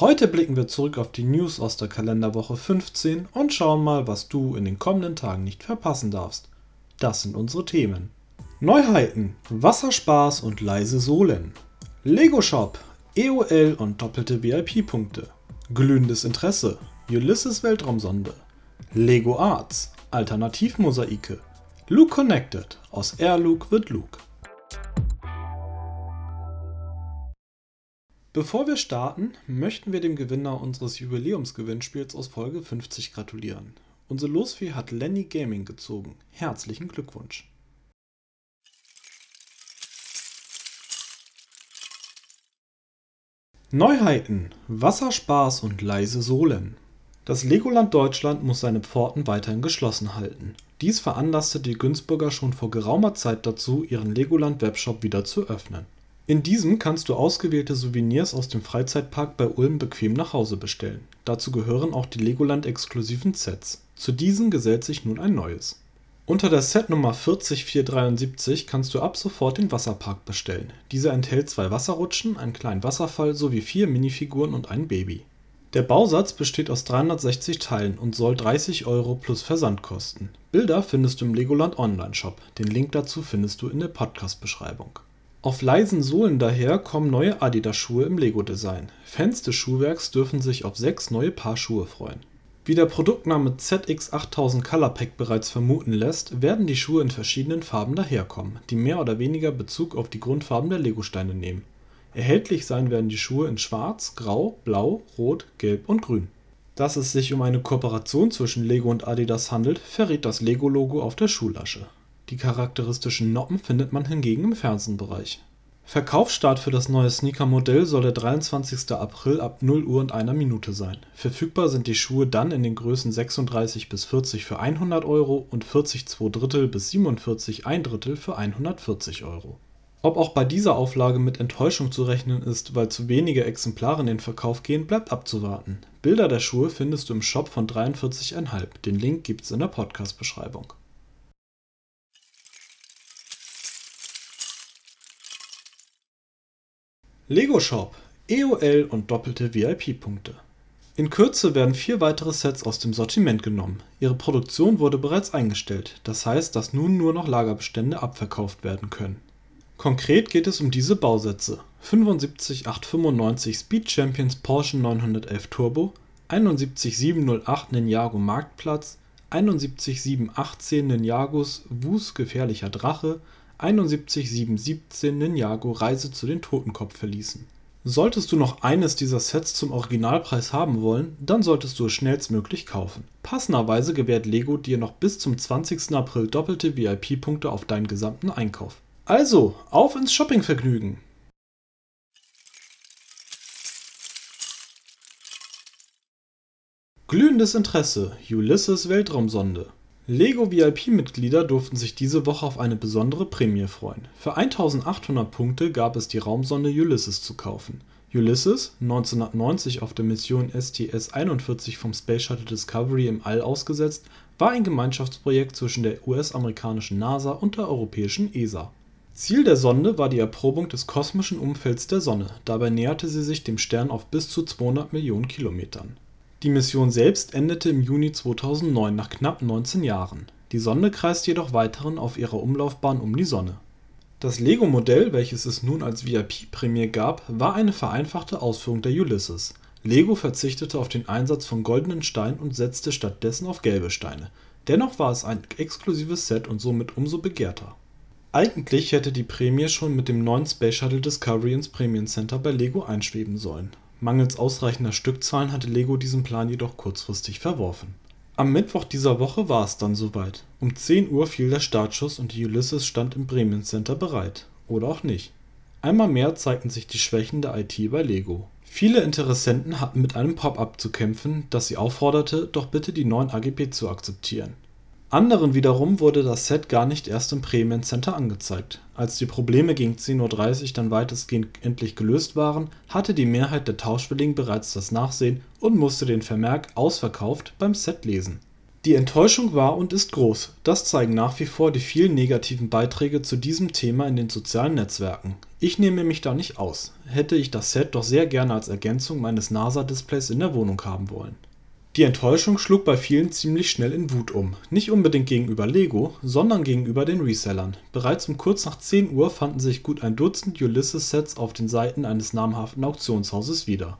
Heute blicken wir zurück auf die News aus der Kalenderwoche 15 und schauen mal, was du in den kommenden Tagen nicht verpassen darfst. Das sind unsere Themen. Neuheiten, Wasserspaß und leise Sohlen. Lego Shop, EOL und doppelte VIP-Punkte. Glühendes Interesse, Ulysses Weltraumsonde. Lego Arts, Alternativmosaike. Luke Connected, aus Air Luke wird Luke. Bevor wir starten, möchten wir dem Gewinner unseres Jubiläumsgewinnspiels aus Folge 50 gratulieren. Unser Losfee hat Lenny Gaming gezogen. Herzlichen Glückwunsch. Neuheiten, Wasserspaß und leise Sohlen. Das Legoland Deutschland muss seine Pforten weiterhin geschlossen halten. Dies veranlasste die Günzburger schon vor geraumer Zeit dazu, ihren Legoland Webshop wieder zu öffnen. In diesem kannst du ausgewählte Souvenirs aus dem Freizeitpark bei Ulm bequem nach Hause bestellen. Dazu gehören auch die Legoland-exklusiven Sets. Zu diesen gesellt sich nun ein neues. Unter der Setnummer 40473 kannst du ab sofort den Wasserpark bestellen. Dieser enthält zwei Wasserrutschen, einen kleinen Wasserfall sowie vier Minifiguren und ein Baby. Der Bausatz besteht aus 360 Teilen und soll 30 Euro plus Versand kosten. Bilder findest du im Legoland Online-Shop. Den Link dazu findest du in der Podcast-Beschreibung. Auf leisen Sohlen daher kommen neue Adidas-Schuhe im Lego-Design. Fans des Schuhwerks dürfen sich auf sechs neue Paar Schuhe freuen. Wie der Produktname ZX8000 Color Pack bereits vermuten lässt, werden die Schuhe in verschiedenen Farben daherkommen, die mehr oder weniger Bezug auf die Grundfarben der Lego-Steine nehmen. Erhältlich sein werden die Schuhe in Schwarz, Grau, Blau, Rot, Gelb und Grün. Dass es sich um eine Kooperation zwischen Lego und Adidas handelt, verrät das Lego-Logo auf der Schuhlasche die charakteristischen Noppen findet man hingegen im Fersenbereich. Verkaufsstart für das neue Sneaker-Modell soll der 23. April ab 0 Uhr und einer Minute sein. Verfügbar sind die Schuhe dann in den Größen 36 bis 40 für 100 Euro und 40 2 Drittel bis 47 1 Drittel für 140 Euro. Ob auch bei dieser Auflage mit Enttäuschung zu rechnen ist, weil zu wenige Exemplare in den Verkauf gehen, bleibt abzuwarten. Bilder der Schuhe findest du im Shop von 43,5. Den Link gibt's in der Podcast-Beschreibung. Lego Shop, EOL und doppelte VIP-Punkte. In Kürze werden vier weitere Sets aus dem Sortiment genommen. Ihre Produktion wurde bereits eingestellt, das heißt, dass nun nur noch Lagerbestände abverkauft werden können. Konkret geht es um diese Bausätze: 75895 Speed Champions Porsche 911 Turbo, 71708 Ninjago Marktplatz, 71718 Ninjagos Wus Gefährlicher Drache 71717 Ninjago Reise zu den Totenkopf-Verließen. Solltest du noch eines dieser Sets zum Originalpreis haben wollen, dann solltest du es schnellstmöglich kaufen. Passenderweise gewährt Lego dir noch bis zum 20. April doppelte VIP-Punkte auf deinen gesamten Einkauf. Also, auf ins Shoppingvergnügen! Glühendes Interesse Ulysses Weltraumsonde Lego VIP-Mitglieder durften sich diese Woche auf eine besondere Prämie freuen. Für 1800 Punkte gab es die Raumsonde Ulysses zu kaufen. Ulysses, 1990 auf der Mission STS-41 vom Space Shuttle Discovery im All ausgesetzt, war ein Gemeinschaftsprojekt zwischen der US-amerikanischen NASA und der europäischen ESA. Ziel der Sonde war die Erprobung des kosmischen Umfelds der Sonne, dabei näherte sie sich dem Stern auf bis zu 200 Millionen Kilometern die Mission selbst endete im Juni 2009 nach knapp 19 Jahren. Die Sonde kreist jedoch weiterhin auf ihrer Umlaufbahn um die Sonne. Das Lego-Modell, welches es nun als VIP-Prämie gab, war eine vereinfachte Ausführung der Ulysses. Lego verzichtete auf den Einsatz von goldenen Steinen und setzte stattdessen auf gelbe Steine. Dennoch war es ein exklusives Set und somit umso begehrter. Eigentlich hätte die Prämie schon mit dem neuen Space Shuttle Discovery ins Premium Center bei Lego einschweben sollen Mangels ausreichender Stückzahlen hatte Lego diesen Plan jedoch kurzfristig verworfen. Am Mittwoch dieser Woche war es dann soweit. Um 10 Uhr fiel der Startschuss und die Ulysses stand im Bremen Center bereit. Oder auch nicht. Einmal mehr zeigten sich die Schwächen der IT bei Lego. Viele Interessenten hatten mit einem Pop-up zu kämpfen, das sie aufforderte, doch bitte die neuen AGB zu akzeptieren. Anderen wiederum wurde das Set gar nicht erst im Premium Center angezeigt. Als die Probleme gegen 10:30 Uhr dann weitestgehend endlich gelöst waren, hatte die Mehrheit der Tauschwilligen bereits das Nachsehen und musste den Vermerk „ Ausverkauft “beim Set lesen. Die Enttäuschung war und ist groß, das zeigen nach wie vor die vielen negativen Beiträge zu diesem Thema in den sozialen Netzwerken. Ich nehme mich da nicht aus, hätte ich das Set doch sehr gerne als Ergänzung meines NASA-Displays in der Wohnung haben wollen die Enttäuschung schlug bei vielen ziemlich schnell in Wut um, nicht unbedingt gegenüber Lego, sondern gegenüber den Resellern. Bereits um kurz nach 10 Uhr fanden sich gut ein Dutzend Ulysses-Sets auf den Seiten eines namhaften Auktionshauses wieder.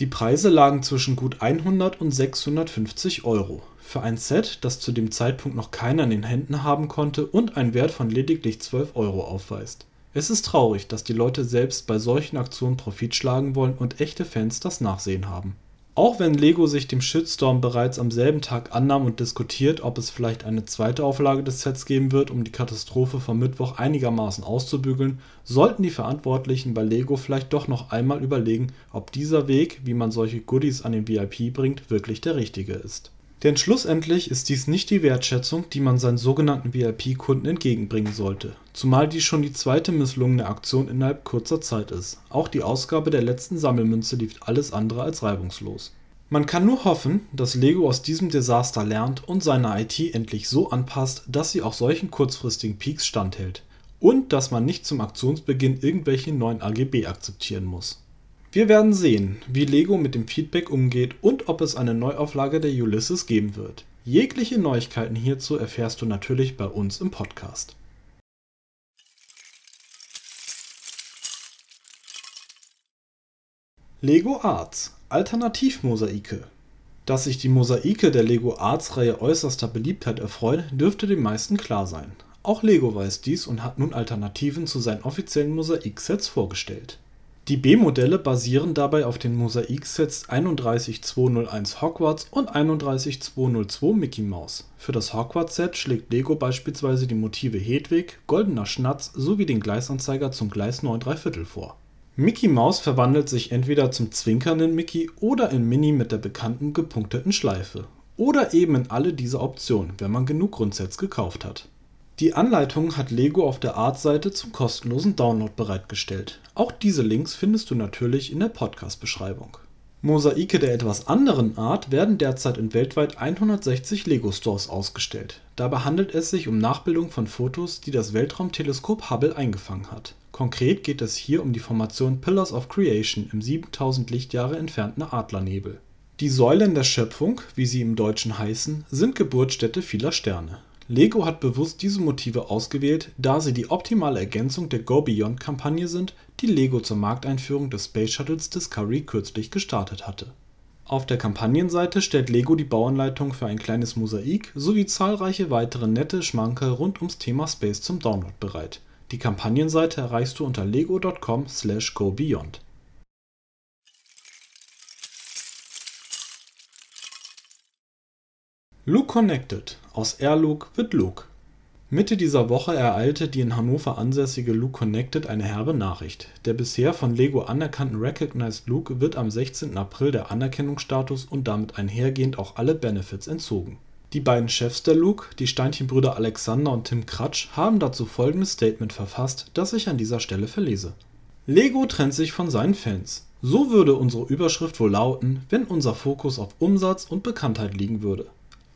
Die Preise lagen zwischen gut 100 und 650 Euro. Für ein Set, das zu dem Zeitpunkt noch keiner in den Händen haben konnte und einen Wert von lediglich 12 Euro aufweist. Es ist traurig, dass die Leute selbst bei solchen Aktionen Profit schlagen wollen und echte Fans das Nachsehen haben auch wenn Lego sich dem Shitstorm bereits am selben Tag annahm und diskutiert, ob es vielleicht eine zweite Auflage des Sets geben wird, um die Katastrophe vom Mittwoch einigermaßen auszubügeln, sollten die Verantwortlichen bei Lego vielleicht doch noch einmal überlegen, ob dieser Weg, wie man solche Goodies an den VIP bringt, wirklich der richtige ist denn schlussendlich ist dies nicht die Wertschätzung, die man seinen sogenannten VIP-Kunden entgegenbringen sollte, zumal dies schon die zweite misslungene Aktion innerhalb kurzer Zeit ist. Auch die Ausgabe der letzten Sammelmünze lief alles andere als reibungslos. Man kann nur hoffen, dass Lego aus diesem Desaster lernt und seine IT endlich so anpasst, dass sie auch solchen kurzfristigen Peaks standhält. Und dass man nicht zum Aktionsbeginn irgendwelche neuen AGB akzeptieren muss wir werden sehen, wie Lego mit dem Feedback umgeht und ob es eine Neuauflage der Ulysses geben wird. Jegliche Neuigkeiten hierzu erfährst du natürlich bei uns im Podcast. Lego Arts Alternativmosaike Dass sich die Mosaike der Lego Arts Reihe äußerster Beliebtheit erfreuen, dürfte den meisten klar sein. Auch Lego weiß dies und hat nun Alternativen zu seinen offiziellen Mosaiksets vorgestellt die B-Modelle basieren dabei auf den Mosaiksets 31201 Hogwarts und 31202 Mickey Mouse. Für das Hogwarts-Set schlägt Lego beispielsweise die Motive Hedwig, Goldener Schnatz sowie den Gleisanzeiger zum Gleis 9 3/4 vor. Mickey Mouse verwandelt sich entweder zum zwinkernden Mickey oder in Minnie mit der bekannten gepunkteten Schleife. Oder eben in alle diese Optionen, wenn man genug Grundsets gekauft hat die Anleitung hat Lego auf der Art-Seite zum kostenlosen Download bereitgestellt. Auch diese Links findest du natürlich in der Podcast-Beschreibung. Mosaike der etwas anderen Art werden derzeit in weltweit 160 Lego-Stores ausgestellt. Dabei handelt es sich um Nachbildungen von Fotos, die das Weltraumteleskop Hubble eingefangen hat. Konkret geht es hier um die Formation Pillars of Creation im 7000 Lichtjahre entfernten Adlernebel. Die Säulen der Schöpfung, wie sie im Deutschen heißen, sind Geburtsstätte vieler Sterne Lego hat bewusst diese Motive ausgewählt, da sie die optimale Ergänzung der Go-Beyond-Kampagne sind, die Lego zur Markteinführung des Space Shuttles Discovery kürzlich gestartet hatte. Auf der Kampagnenseite stellt Lego die Bauanleitung für ein kleines Mosaik sowie zahlreiche weitere nette Schmankerl rund ums Thema Space zum Download bereit. Die Kampagnenseite erreichst du unter lego.com/gobeyond Luke Connected – Aus Air-Luke wird Luke Mitte dieser Woche ereilte die in Hannover ansässige Luke Connected eine herbe Nachricht: Der bisher von Lego anerkannten Recognized Luke wird am 16. April der Anerkennungsstatus und damit einhergehend auch alle Benefits entzogen. Die beiden Chefs der Luke, die Steinchenbrüder Alexander und Tim Kratsch, haben dazu folgendes Statement verfasst, das ich an dieser Stelle verlese: Lego trennt sich von seinen Fans. So würde unsere Überschrift wohl lauten, wenn unser Fokus auf Umsatz und Bekanntheit liegen würde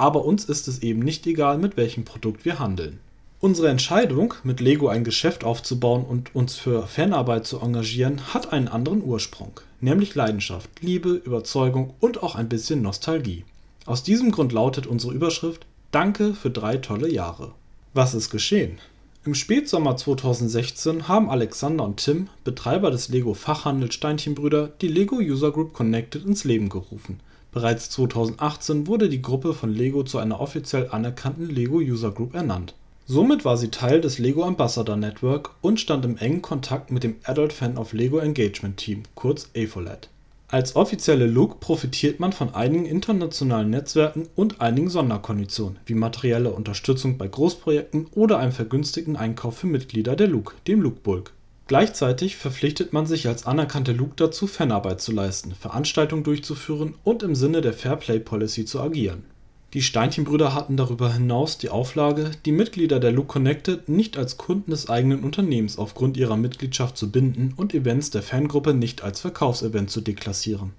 aber uns ist es eben nicht egal, mit welchem Produkt wir handeln. Unsere Entscheidung, mit Lego ein Geschäft aufzubauen und uns für Fanarbeit zu engagieren, hat einen anderen Ursprung, nämlich Leidenschaft, Liebe, Überzeugung und auch ein bisschen Nostalgie. Aus diesem Grund lautet unsere Überschrift Danke für drei tolle Jahre. Was ist geschehen? Im Spätsommer 2016 haben Alexander und Tim, Betreiber des Lego Fachhandels Steinchenbrüder, die Lego User Group Connected ins Leben gerufen – Bereits 2018 wurde die Gruppe von Lego zu einer offiziell anerkannten Lego User Group ernannt. Somit war sie Teil des Lego Ambassador Network und stand im engen Kontakt mit dem Adult Fan of Lego Engagement Team kurz (AFOLET). Als offizielle Look profitiert man von einigen internationalen Netzwerken und einigen Sonderkonditionen, wie materielle Unterstützung bei Großprojekten oder einem vergünstigten Einkauf für Mitglieder der dem Lookbulk Gleichzeitig verpflichtet man sich als anerkannte Luke dazu, Fanarbeit zu leisten, Veranstaltungen durchzuführen und im Sinne der Fairplay Policy zu agieren. Die Steinchenbrüder hatten darüber hinaus die Auflage, die Mitglieder der Luke Connected nicht als Kunden des eigenen Unternehmens aufgrund ihrer Mitgliedschaft zu binden und Events der Fangruppe nicht als Verkaufsevent zu deklassieren.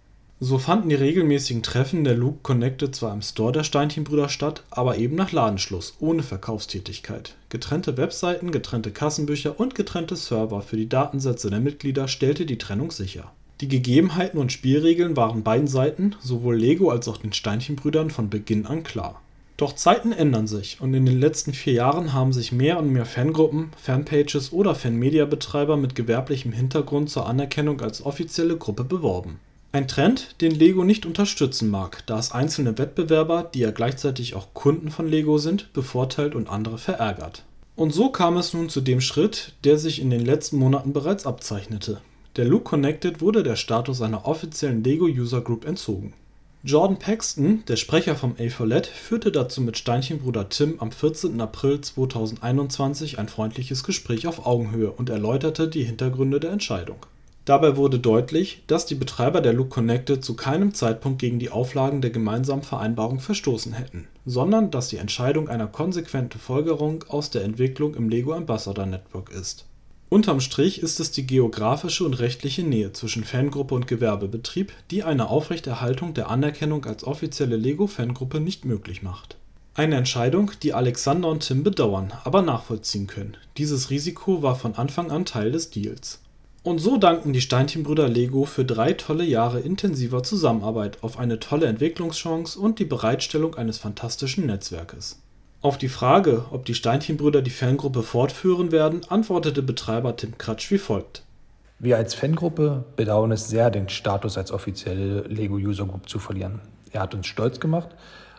So fanden die regelmäßigen Treffen der Luke Connected zwar im Store der Steinchenbrüder statt, aber eben nach Ladenschluss, ohne Verkaufstätigkeit. Getrennte Webseiten, getrennte Kassenbücher und getrennte Server für die Datensätze der Mitglieder stellte die Trennung sicher die Gegebenheiten und Spielregeln waren beiden Seiten, sowohl Lego als auch den Steinchenbrüdern, von Beginn an klar. Doch Zeiten ändern sich und in den letzten vier Jahren haben sich mehr und mehr Fangruppen, Fanpages oder Fanmedia-Betreiber mit gewerblichem Hintergrund zur Anerkennung als offizielle Gruppe beworben. Ein Trend, den Lego nicht unterstützen mag, da es einzelne Wettbewerber, die ja gleichzeitig auch Kunden von Lego sind, bevorteilt und andere verärgert. Und so kam es nun zu dem Schritt, der sich in den letzten Monaten bereits abzeichnete. Der Luke Connected wurde der Status einer offiziellen Lego User Group entzogen. Jordan Paxton, der Sprecher vom A4LED, führte dazu mit Steinchenbruder Tim am 14. April 2021 ein freundliches Gespräch auf Augenhöhe und erläuterte die Hintergründe der Entscheidung. Dabei wurde deutlich, dass die Betreiber der Luke Connected zu keinem Zeitpunkt gegen die Auflagen der gemeinsamen Vereinbarung verstoßen hätten, sondern dass die Entscheidung eine konsequente Folgerung aus der Entwicklung im Lego Ambassador Network ist Unterm Strich ist es die geografische und rechtliche Nähe zwischen Fangruppe und Gewerbebetrieb, die eine Aufrechterhaltung der Anerkennung als offizielle Lego-Fangruppe nicht möglich macht. Eine Entscheidung, die Alexander und Tim bedauern, aber nachvollziehen können. Dieses Risiko war von Anfang an Teil des Deals. Und so danken die Steinchenbrüder Lego für drei tolle Jahre intensiver Zusammenarbeit auf eine tolle Entwicklungschance und die Bereitstellung eines fantastischen Netzwerkes auf die Frage, ob die Steinchenbrüder die Fangruppe fortführen werden, antwortete Betreiber Tim Kratsch wie folgt: Wir als Fangruppe bedauern es sehr, den Status als offizielle Lego User Group zu verlieren. Er hat uns stolz gemacht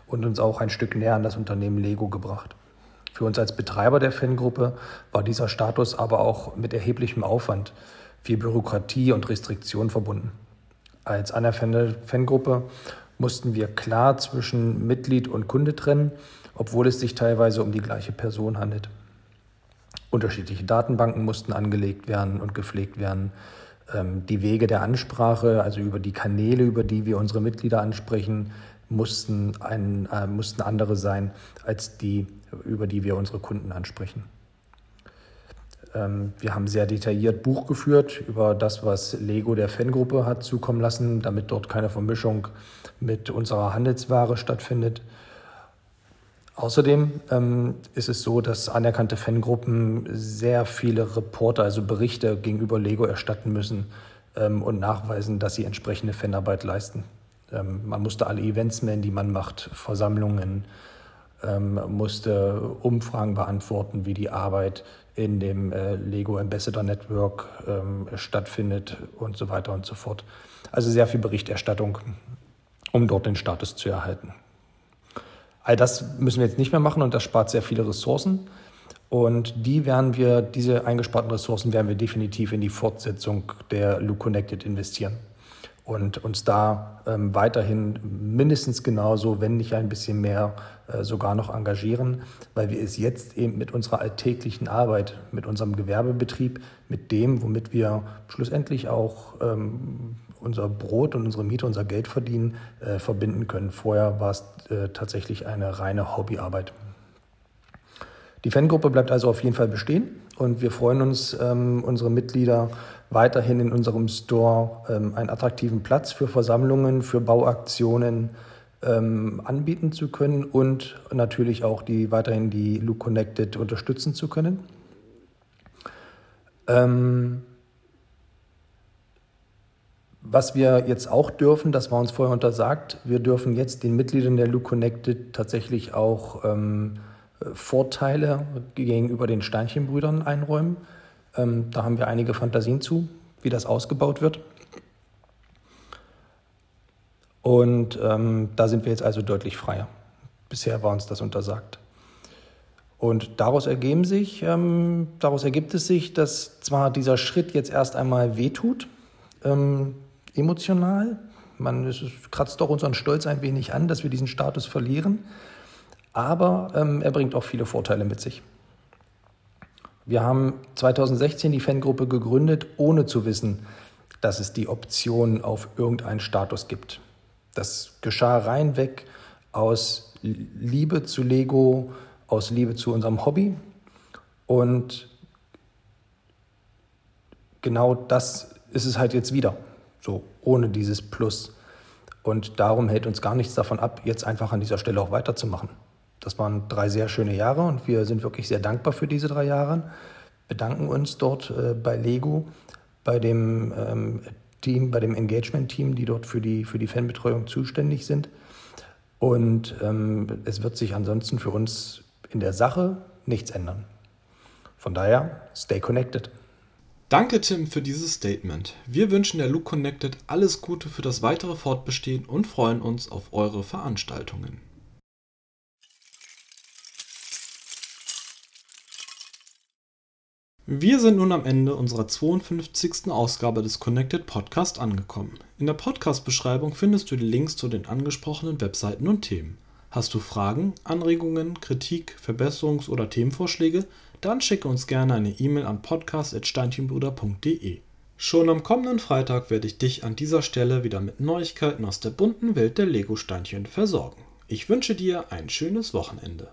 und uns auch ein Stück näher an das Unternehmen Lego gebracht. Für uns als Betreiber der Fangruppe war dieser Status aber auch mit erheblichem Aufwand, viel Bürokratie und Restriktionen verbunden. Als anerkannte Fangruppe mussten wir klar zwischen Mitglied und Kunde trennen obwohl es sich teilweise um die gleiche Person handelt. Unterschiedliche Datenbanken mussten angelegt werden und gepflegt werden. Ähm, die Wege der Ansprache, also über die Kanäle, über die wir unsere Mitglieder ansprechen, mussten, ein, äh, mussten andere sein als die, über die wir unsere Kunden ansprechen. Ähm, wir haben sehr detailliert Buch geführt über das, was Lego der Fangruppe hat zukommen lassen, damit dort keine Vermischung mit unserer Handelsware stattfindet. Außerdem ähm, ist es so, dass anerkannte Fangruppen sehr viele Reporter, also Berichte gegenüber Lego erstatten müssen ähm, und nachweisen, dass sie entsprechende Fanarbeit leisten. Ähm, man musste alle Events melden, die man macht, Versammlungen, ähm, musste Umfragen beantworten, wie die Arbeit in dem äh, Lego Ambassador Network ähm, stattfindet und so weiter und so fort. Also sehr viel Berichterstattung, um dort den Status zu erhalten. All das müssen wir jetzt nicht mehr machen und das spart sehr viele Ressourcen. Und die werden wir, diese eingesparten Ressourcen werden wir definitiv in die Fortsetzung der Loop Connected investieren und uns da ähm, weiterhin mindestens genauso, wenn nicht ein bisschen mehr, äh, sogar noch engagieren, weil wir es jetzt eben mit unserer alltäglichen Arbeit, mit unserem Gewerbebetrieb, mit dem, womit wir schlussendlich auch ähm, unser Brot und unsere Miete, unser Geld verdienen, äh, verbinden können. Vorher war es äh, tatsächlich eine reine Hobbyarbeit. Die Fangruppe bleibt also auf jeden Fall bestehen und wir freuen uns, ähm, unsere Mitglieder weiterhin in unserem Store ähm, einen attraktiven Platz für Versammlungen, für Bauaktionen ähm, anbieten zu können und natürlich auch die weiterhin die Look Connected unterstützen zu können. Ähm, was wir jetzt auch dürfen, das war uns vorher untersagt, wir dürfen jetzt den Mitgliedern der Loop Connected tatsächlich auch ähm, Vorteile gegenüber den Steinchenbrüdern einräumen. Ähm, da haben wir einige Fantasien zu, wie das ausgebaut wird. Und ähm, da sind wir jetzt also deutlich freier. Bisher war uns das untersagt. Und daraus ergeben sich, ähm, daraus ergibt es sich, dass zwar dieser Schritt jetzt erst einmal wehtut, ähm, emotional. Man, es kratzt doch unseren Stolz ein wenig an, dass wir diesen Status verlieren. Aber ähm, er bringt auch viele Vorteile mit sich. Wir haben 2016 die Fangruppe gegründet, ohne zu wissen, dass es die Option auf irgendeinen Status gibt. Das geschah reinweg aus Liebe zu Lego, aus Liebe zu unserem Hobby. Und genau das ist es halt jetzt wieder, so ohne dieses Plus. Und darum hält uns gar nichts davon ab, jetzt einfach an dieser Stelle auch weiterzumachen. Das waren drei sehr schöne Jahre und wir sind wirklich sehr dankbar für diese drei Jahre. Bedanken uns dort äh, bei Lego, bei dem ähm, Team, bei dem Engagement-Team, die dort für die, für die Fanbetreuung zuständig sind. Und ähm, es wird sich ansonsten für uns in der Sache nichts ändern. Von daher, stay connected. Danke, Tim, für dieses Statement. Wir wünschen der Look Connected alles Gute für das weitere Fortbestehen und freuen uns auf eure Veranstaltungen. Wir sind nun am Ende unserer 52. Ausgabe des Connected Podcast angekommen. In der Podcast-Beschreibung findest du die Links zu den angesprochenen Webseiten und Themen. Hast du Fragen, Anregungen, Kritik, Verbesserungs- oder Themenvorschläge? Dann schicke uns gerne eine E-Mail an podcast.steinchenbruder.de. Schon am kommenden Freitag werde ich dich an dieser Stelle wieder mit Neuigkeiten aus der bunten Welt der Lego-Steinchen versorgen. Ich wünsche dir ein schönes Wochenende.